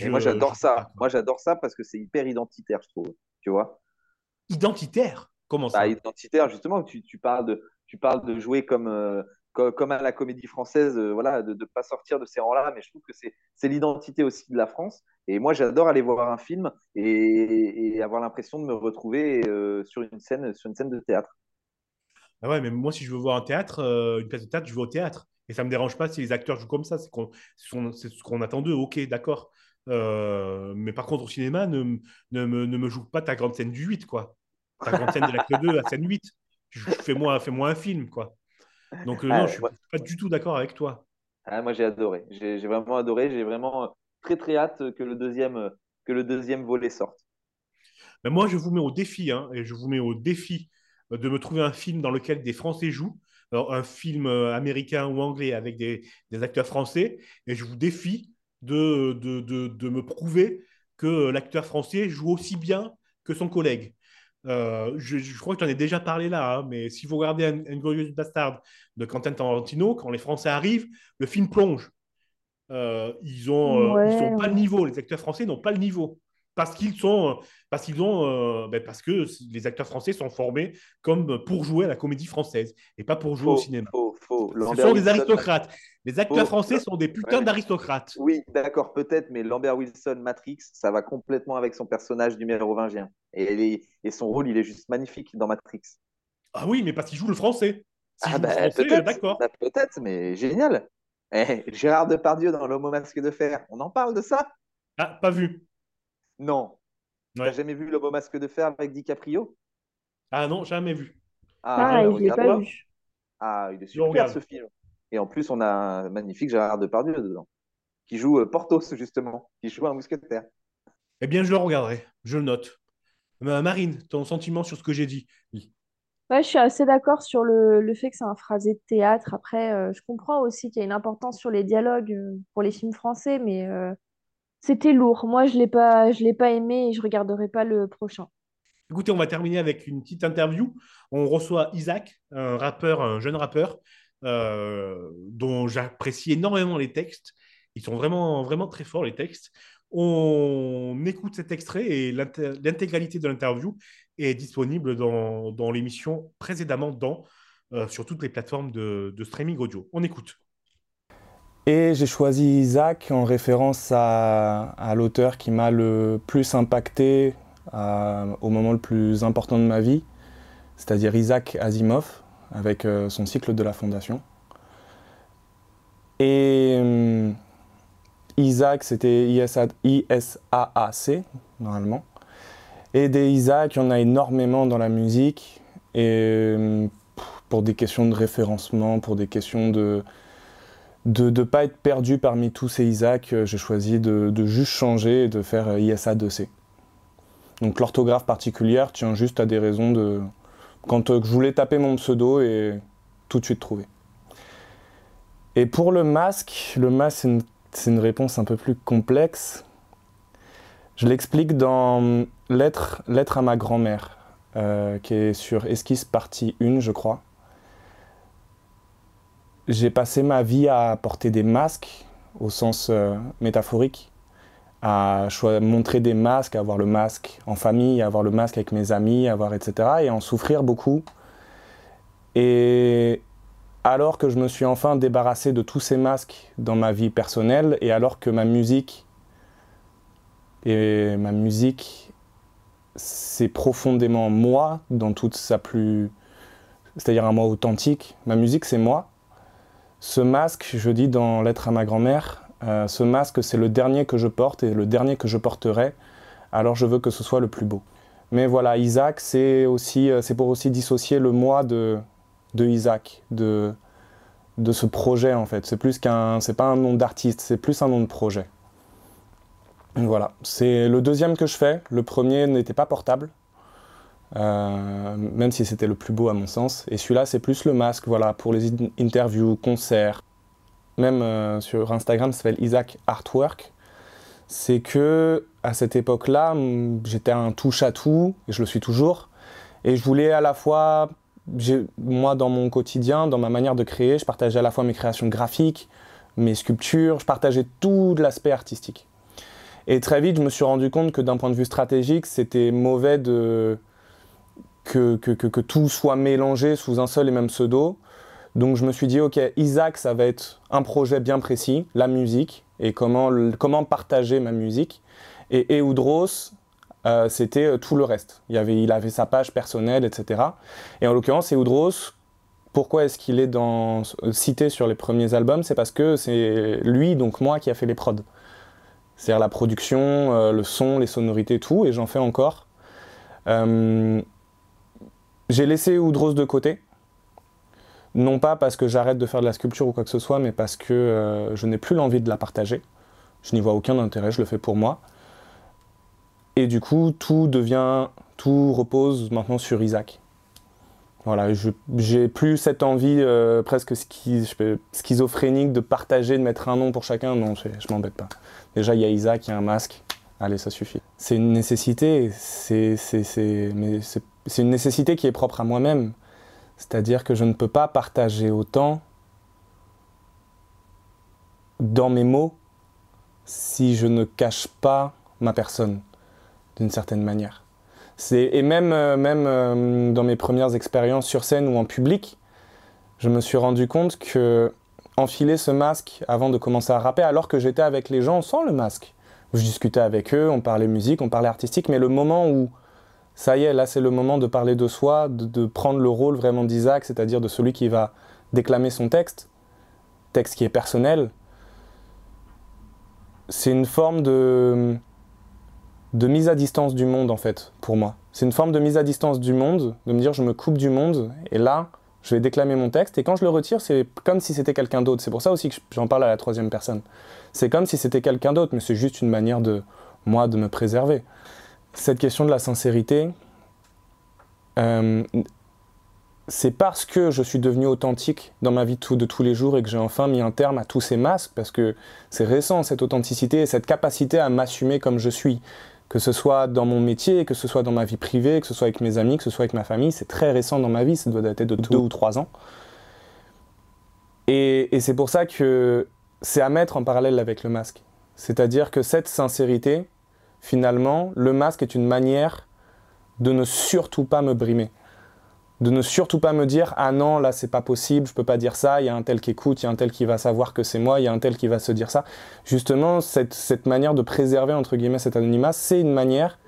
Et moi, j'adore pas, ça. Moi, j'adore ça parce que c'est hyper identitaire, je trouve. Tu vois? Identitaire? Comment Bah, ça? identitaire, justement, tu, tu parles de, tu parles de jouer comme, euh, co- comme, à la comédie française, euh, voilà, de ne pas sortir de ces rangs-là, mais je trouve que c'est, l'identité aussi de la France. Et moi, j'adore aller voir un film et, et avoir l'impression de me retrouver euh, sur une scène, sur une scène de théâtre. Ah ouais, mais moi, si je veux voir un théâtre, euh, une pièce de théâtre, je vais au théâtre. Et ça me dérange pas si les acteurs jouent comme ça. C'est ce qu'on attend d'eux. Ok, d'accord. Euh, mais par contre, au cinéma, ne, me, ne me joue pas ta grande scène du 8, quoi. Ta grande scène de l'acte 2 à scène 8. Je- je- Fais-moi fais-moi un film, quoi. Donc, euh, non, Ah, je suis moi, pas du tout d'accord avec toi. ah, moi, j'ai adoré. J'ai, vraiment adoré. J'ai vraiment euh, très, très hâte que le deuxième, que le deuxième volet sorte. Mais moi, je vous mets au défi, hein, et je vous mets au défi de me trouver un film dans lequel des Français jouent. Alors, un film américain ou anglais avec des, des acteurs français. Et je vous défie de, de, de, de me prouver que l'acteur français joue aussi bien que son collègue. Euh, je, je crois que tu en ai déjà parlé là, hein, mais si vous regardez Un- Inglourious Bastard de Quentin Tarantino, quand les Français arrivent, le film plonge. Euh, ils ont, euh, ils Ouais, pas le ouais. niveau. Les acteurs français n'ont pas le niveau parce qu'ils sont, parce qu'ils ont, euh, ben, parce que les acteurs français sont formés comme pour jouer à la comédie française et pas pour jouer au cinéma. faux, faux. Ce Lambert sont des aristocrates. Les acteurs français sont des putains Ouais. d'aristocrates. Oui, d'accord, peut-être, mais Lambert Wilson, Matrix, ça va complètement avec son personnage du mérovingien. Et, son rôle, il est juste magnifique dans Matrix. Ah oui, mais parce qu'ils jouent le français. Ah bah peut-être, d'accord. bah, peut-être, mais génial. Eh, Gérard Depardieu dans L'homme au masque de fer, on en parle de ça? Ah, pas vu. Non. T'as Ouais. jamais vu L'homme au masque de fer avec DiCaprio? Ah non, jamais vu. Ah, je l'ai pas vu. Ah, il est super regarde. ce film. Et en plus, on a un magnifique Gérard Depardieu dedans, qui joue euh, Porthos, justement, qui joue un mousquetaire. Eh bien, je le regarderai. Je le note. Ma- Marine, ton sentiment sur ce que j'ai dit? Oui. Ouais, je suis assez d'accord sur le, le fait que c'est un phrasé de théâtre. Après, euh, je comprends aussi qu'il y a une importance sur les dialogues euh, pour les films français, mais euh, c'était lourd. Moi, je l'ai pas, je l'ai pas aimé et je regarderai pas le prochain. Écoutez, on va terminer avec une petite interview. On reçoit Isaac, un rappeur, un jeune rappeur, euh, dont j'apprécie énormément les textes. Ils sont vraiment, très forts, les textes. On écoute cet extrait et l'inté- l'intégralité de l'interview est disponible dans, l'émission précédemment dans, euh, sur toutes les plateformes de streaming audio. On écoute. Et j'ai choisi Isaac en référence à, l'auteur qui m'a le plus impacté à- au moment le plus important de ma vie, c'est-à-dire Isaac Asimov, avec euh, son cycle de la Fondation. Et euh, Isaac, c'était ISA ISAAC, normalement. Et des Isaac, il y en a énormément dans la musique. Et euh, pour des questions de référencement, pour des questions de, de ne pas être perdu parmi tous ces Isaac, euh, j'ai choisi de, de, juste changer et de faire euh, ISA 2C. Donc l'orthographe particulière tient juste à des raisons de... Quand euh, je voulais taper mon pseudo et tout de suite trouver. Et pour le masque, le masque c'est une, une, réponse un peu plus complexe. Je l'explique dans Lettre, Lettre à ma grand-mère, euh, qui est sur Esquisse partie 1, je crois j'ai passé ma vie à porter des masques au sens euh, métaphorique, à montrer des masques, à avoir le masque en famille, à avoir le masque avec mes amis, avoir etc. et en souffrir beaucoup. Et alors que je me suis enfin débarrassé de tous ces masques dans ma vie personnelle et alors que ma musique et ma musique c'est profondément moi dans toute sa plus c'est-à-dire un moi authentique, ma musique c'est moi ce masque, je dis dans Lettre à ma grand-mère, euh, ce masque c'est le dernier que je porte et le dernier que je porterai, alors je veux que ce soit le plus beau. Mais voilà, Isaac, c'est aussi, euh, c'est pour aussi dissocier le moi de, Isaac, de, de ce projet en fait. C'est plus qu'un, c'est pas un nom d'artiste, c'est plus un nom de projet. Voilà, c'est le deuxième que je fais. Le premier n'était pas portable, euh, même si c'était le plus beau à mon sens. Et celui-là, c'est plus le masque, voilà, pour les interviews, concerts. Même euh, sur Instagram, ça s'appelle Isaac Artwork. C'est que à cette époque-là, j'étais un touche à tout, et je le suis toujours. Et je voulais à la fois, moi dans mon quotidien, dans ma manière de créer, je partageais à la fois mes créations graphiques, mes sculptures, je partageais tout l'aspect artistique. Et très vite, je me suis rendu compte que d'un point de vue stratégique, c'était mauvais de, que, que, tout soit mélangé sous un seul et même pseudo. Donc je me suis dit, ok, Isaac, ça va être un projet bien précis, la musique, et comment, comment partager ma musique. Et Eudros, euh, c'était euh, tout le reste. Il, avait, il avait sa page personnelle, etc. Et en l'occurrence, Eudros, pourquoi est-ce qu'il est, dans, cité sur les premiers albums? C'est parce que c'est lui, donc moi, qui a fait les prods. C'est-à-dire la production, euh, le son, les sonorités, tout, et j'en fais encore. J'ai laissé Oudros de côté. Non pas parce que j'arrête de faire de la sculpture ou quoi que ce soit, mais parce que euh, je n'ai plus l'envie de la partager. Je n'y vois aucun intérêt, je le fais pour moi. Et du coup, tout devient, tout repose maintenant sur Isaac. Voilà, j'ai plus cette envie euh, presque schizophrénique de partager, de mettre un nom pour chacun. Non, je, je m'embête pas. Déjà, il y a Isaac, il y a un masque. Allez, ça suffit. C'est une nécessité, c'est c'est une nécessité qui est propre à moi-même. C'est-à-dire que je ne peux pas partager autant dans mes mots si je ne cache pas ma personne d'une certaine manière. Et même, euh, même euh, dans mes premières expériences sur scène ou en public, je me suis rendu compte que enfiler ce masque avant de commencer à rapper, alors que j'étais avec les gens sans le masque, je discutais avec eux, on parlait musique, on parlait artistique, mais le moment où ça y est, là c'est le moment de parler de soi, de, prendre le rôle vraiment d'Isaac, c'est-à-dire de celui qui va déclamer son texte, texte qui est personnel. C'est une forme de, de mise à distance du monde en fait, pour moi. C'est une forme de mise à distance du monde, de me dire je me coupe du monde, et là je vais déclamer mon texte, et quand je le retire, c'est comme si c'était quelqu'un d'autre. C'est pour ça aussi que j'en parle à la troisième personne. C'est comme si c'était quelqu'un d'autre, mais c'est juste une manière de moi de me préserver cette question de la sincérité, euh, c'est parce que je suis devenu authentique dans ma vie de tous les jours et que j'ai enfin mis un terme à tous ces masques, parce que c'est récent cette authenticité et cette capacité à m'assumer comme je suis, que ce soit dans mon métier, que ce soit dans ma vie privée, que ce soit avec mes amis, que ce soit avec ma famille, c'est très récent dans ma vie, ça doit dater de deux ou trois ans. Et, et c'est pour ça que c'est à mettre en parallèle avec le masque. C'est-à-dire que cette sincérité, finalement, le masque est une manière de ne surtout pas me brimer. De ne surtout pas me dire Ah non, là c'est pas possible, je peux pas dire ça, il y a un tel qui écoute, il y a un tel qui va savoir que c'est moi, il y a un tel qui va se dire ça. Justement, cette, cette manière de préserver entre guillemets cet anonymat, c'est une manière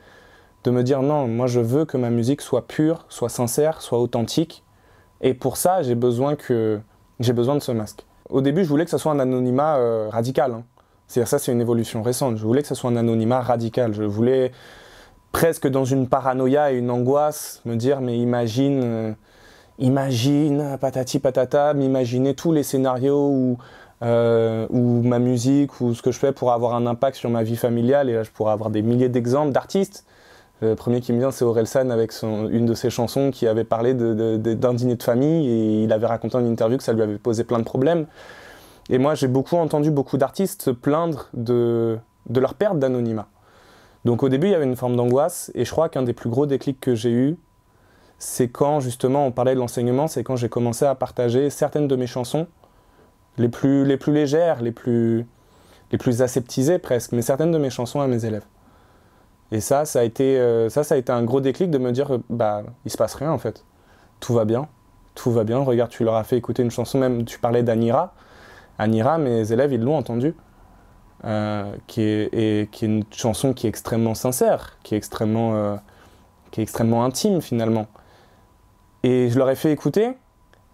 de me dire Non, moi je veux que ma musique soit pure, soit sincère, soit authentique. Et pour ça, j'ai besoin, que, j'ai besoin de ce masque. Au début, je voulais que ce soit un anonymat euh, radical. Hein. C'est-à-dire ça, c'est une évolution récente. Je voulais que ce soit un anonymat radical. Je voulais presque dans une paranoïa et une angoisse me dire mais imagine, euh, imagine, patati patata, m'imaginer tous les scénarios où euh, ou ma musique, ou ce que je fais pour avoir un impact sur ma vie familiale. Et là, je pourrais avoir des milliers d'exemples d'artistes. Le premier qui me vient, c'est Orelsan avec une de ses chansons qui avait parlé d'un dîner de famille et il avait raconté en interview que ça lui avait posé plein de problèmes. Et moi, j'ai beaucoup entendu beaucoup d'artistes se plaindre de, leur perte d'anonymat. Donc au début, il y avait une forme d'angoisse et je crois qu'un des plus gros déclics que j'ai eu, c'est quand justement on parlait de l'enseignement, c'est quand j'ai commencé à partager certaines de mes chansons, les plus, légères, les plus, aseptisées presque, mais certaines de mes chansons à mes élèves. Et ça, ça a été, euh, un gros déclic de me dire, bah, il se passe rien en fait. Tout va bien, tout va bien. Regarde, tu leur as fait écouter une chanson, même tu parlais d'Anira. Anira, mes élèves, ils l'ont entendue. Euh, qui, est, et, qui est une chanson qui est extrêmement sincère, qui est extrêmement, euh, qui est extrêmement intime finalement. Et je leur ai fait écouter,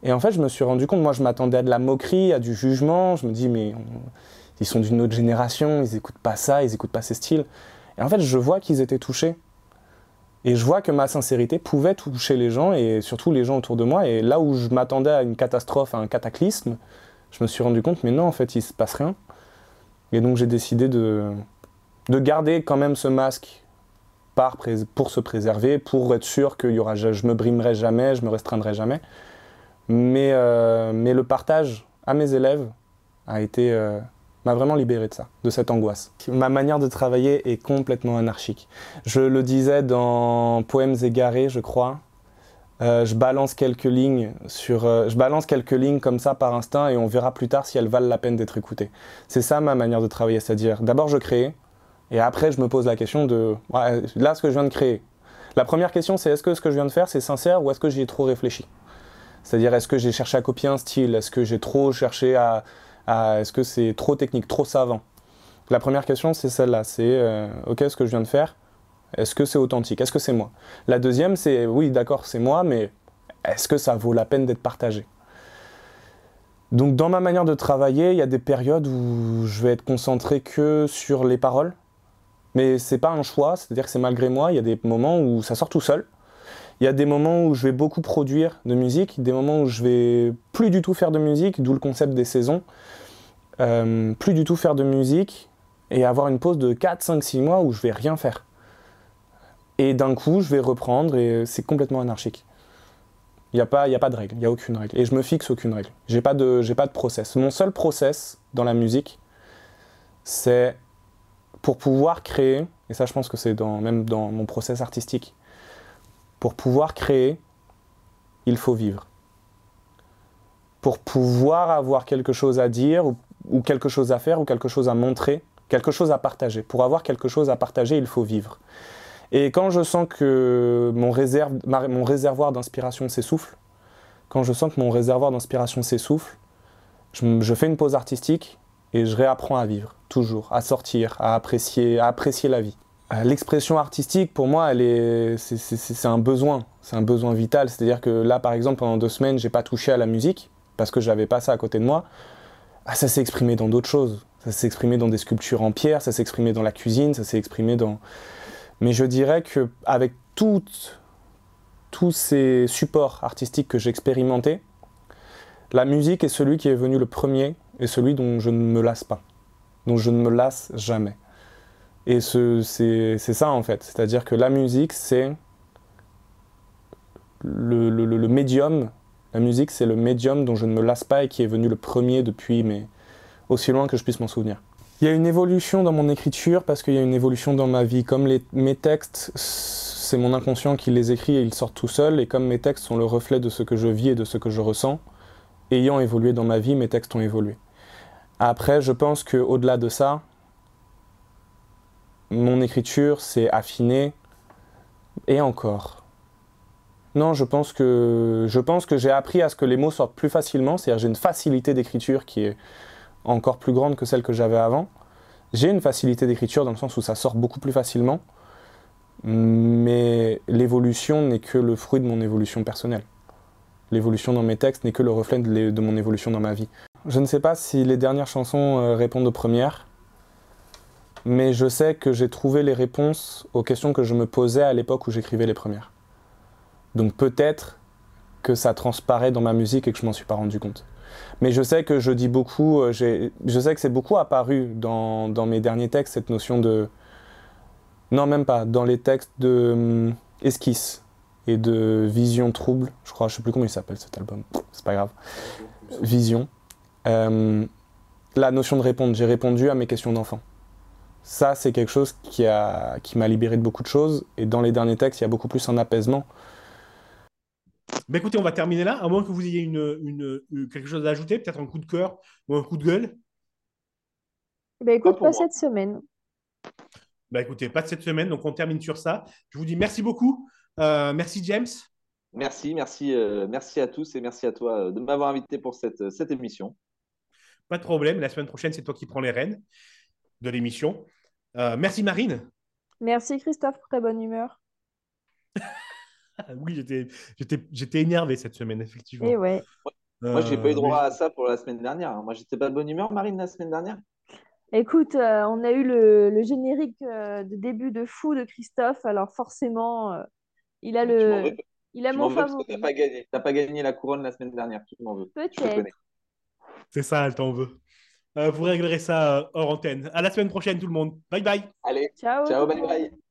et en fait, je me suis rendu compte, moi, je m'attendais à de la moquerie, à du jugement. Je me dis, mais ils sont d'une autre génération, ils n'écoutent pas ça, ils n'écoutent pas ces styles. Et en fait, je vois qu'ils étaient touchés. Et je vois que ma sincérité pouvait toucher les gens, et surtout les gens autour de moi. Et là où je m'attendais à une catastrophe, à un cataclysme, je me suis rendu compte, mais non, en fait, il se passe rien. Et donc, j'ai décidé de, de garder quand même ce masque pour se préserver, pour être sûr que y aura, je me brimerai jamais, je me restreindrai jamais. Mais, euh, mais le partage à mes élèves a été euh, m'a vraiment libéré de ça, de cette angoisse. Ma manière de travailler est complètement anarchique. Je le disais dans Poèmes égarés, je crois. Euh, je balance quelques lignes sur, je balance quelques lignes comme ça par instinct et on verra plus tard si elles valent la peine d'être écoutées. C'est ça ma manière de travailler, c'est-à-dire d'abord je crée et après je me pose la question de là ce que je viens de créer. La première question c'est est-ce que ce que je viens de faire c'est sincère ou est-ce que j'y ai trop réfléchi? C'est-à-dire, est-ce que j'ai cherché à copier un style? Est-ce que j'ai trop cherché à. est-ce que c'est trop technique, trop savant? La première question, c'est celle-là. C'est euh, OK, ce que je viens de faire, est-ce que c'est authentique? Est-ce que c'est moi? La deuxième, c'est oui, d'accord, c'est moi, mais est-ce que ça vaut la peine d'être partagé? Donc dans ma manière de travailler, il y a des périodes où je vais être concentré que sur les paroles, mais c'est pas un choix, c'est-à-dire que c'est malgré moi. Il y a des moments où ça sort tout seul, il y a des moments où je vais beaucoup produire de musique, des moments où je vais plus du tout faire de musique, d'où le concept des saisons. Euh, plus du tout faire de musique et avoir une pause de 4, 5, 6 mois où je vais rien faire. Et d'un coup, je vais reprendre et c'est complètement anarchique. Il n'y a, pas, a pas de règle, il n'y a aucune règle. Et je me fixe aucune règle. J'ai pas pas de process. Mon seul process dans la musique, c'est pour pouvoir créer, et ça je pense que c'est dans, même dans mon process artistique, pour pouvoir créer, il faut vivre. Pour pouvoir avoir quelque chose à dire ou, quelque chose à faire ou quelque chose à montrer, quelque chose à partager. Pour avoir quelque chose à partager, il faut vivre. Et quand je sens que mon, réserve, mon réservoir d'inspiration s'essouffle, quand je sens que mon réservoir d'inspiration s'essouffle, je, fais une pause artistique et je réapprends à vivre, toujours, à sortir, à apprécier, à apprécier la vie. Euh, l'expression artistique, pour moi, c'est, un besoin, c'est un besoin vital. C'est-à-dire que là, par exemple, pendant deux semaines, j'ai pas touché à la musique parce que j'avais pas ça à côté de moi. Ah, ça s'est exprimé dans d'autres choses. Ça s'est exprimé dans des sculptures en pierre, ça s'est exprimé dans la cuisine, ça s'est exprimé dans. Mais je dirais que avec tous ces supports artistiques que j'ai expérimentés, la musique est celui qui est venu le premier et celui dont je ne me lasse pas, dont je ne me lasse jamais. Et c'est ça en fait. C'est-à-dire que la musique, c'est le, le, médium. La musique, c'est le médium dont je ne me lasse pas et qui est venu le premier depuis, mais aussi loin que je puisse m'en souvenir. Il y a une évolution dans mon écriture parce qu'il y a une évolution dans ma vie. Comme mes textes, c'est mon inconscient qui les écrit et ils sortent tout seuls. Et comme mes textes sont le reflet de ce que je vis et de ce que je ressens, ayant évolué dans ma vie, mes textes ont évolué. Après, je pense qu'au-delà de ça, mon écriture s'est affinée et encore. Non, je pense que je pense que j'ai appris à ce que les mots sortent plus facilement, c'est-à-dire j'ai une facilité d'écriture qui est encore plus grande que celle que j'avais avant. J'ai une facilité d'écriture dans le sens où ça sort beaucoup plus facilement, mais l'évolution n'est que le fruit de mon évolution personnelle. L'évolution dans mes textes n'est que le reflet de, mon évolution dans ma vie. Je ne sais pas si les dernières chansons euh, répondent aux premières, mais je sais que j'ai trouvé les réponses aux questions que je me posais à l'époque où j'écrivais les premières. Donc peut-être que ça transparaît dans ma musique et que je m'en suis pas rendu compte. Mais je sais que je dis beaucoup, euh, je sais que c'est beaucoup apparu dans, mes derniers textes, cette notion de... Non, même pas, dans les textes de hum, esquisse et de vision trouble, je crois, je sais plus comment il s'appelle cet album, c'est pas grave. Vision. Euh, la notion de répondre, j'ai répondu à mes questions d'enfant. Ça, c'est quelque chose qui a, qui m'a libéré de beaucoup de choses. Et dans les derniers textes, il y a beaucoup plus un apaisement. Mais écoutez, on va terminer là, à moins que vous ayez une, une- une- quelque chose à ajouter, peut-être un coup de cœur ou un coup de gueule. Ben, écoute, Pas cette semaine. Bah écoutez, pas de cette semaine, donc on termine sur ça. Je vous dis merci beaucoup. Euh, merci James. Merci, merci, euh, merci à tous et merci à toi euh, de m'avoir invité pour cette, cette émission. Pas de problème. La semaine prochaine, c'est toi qui prends les rênes de l'émission. Euh, merci Marine. Merci Christophe pour ta bonne humeur. Ah oui, j'étais, j'étais, j'étais énervé cette semaine, effectivement. Et ouais. Moi, j'ai Euh, pas eu droit mais- à ça pour la semaine dernière. Moi, j'étais pas de bonne humeur, Marine, la semaine dernière. Écoute, euh, on a eu le, le générique euh, de début de fou de Christophe, alors forcément, euh, il a le, il a tu mon favori. t'as pas gagné. T'as pas gagné la couronne la semaine dernière. Tu m'en veux. Peut-être. C'est ça, elle t'en veut. Euh, vous réglerez ça euh, hors antenne. À la semaine prochaine, tout le monde. Bye bye. Allez, Ciao. ciao, bye bye.